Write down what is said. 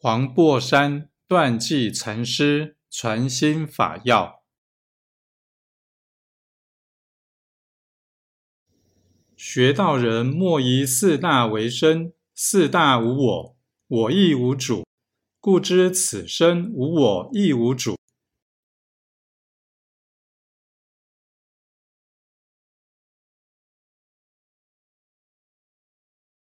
黄檗山断际禅师传心法要：学道人莫以四大为身，四大无我，我亦无主，故知此身无我亦无主。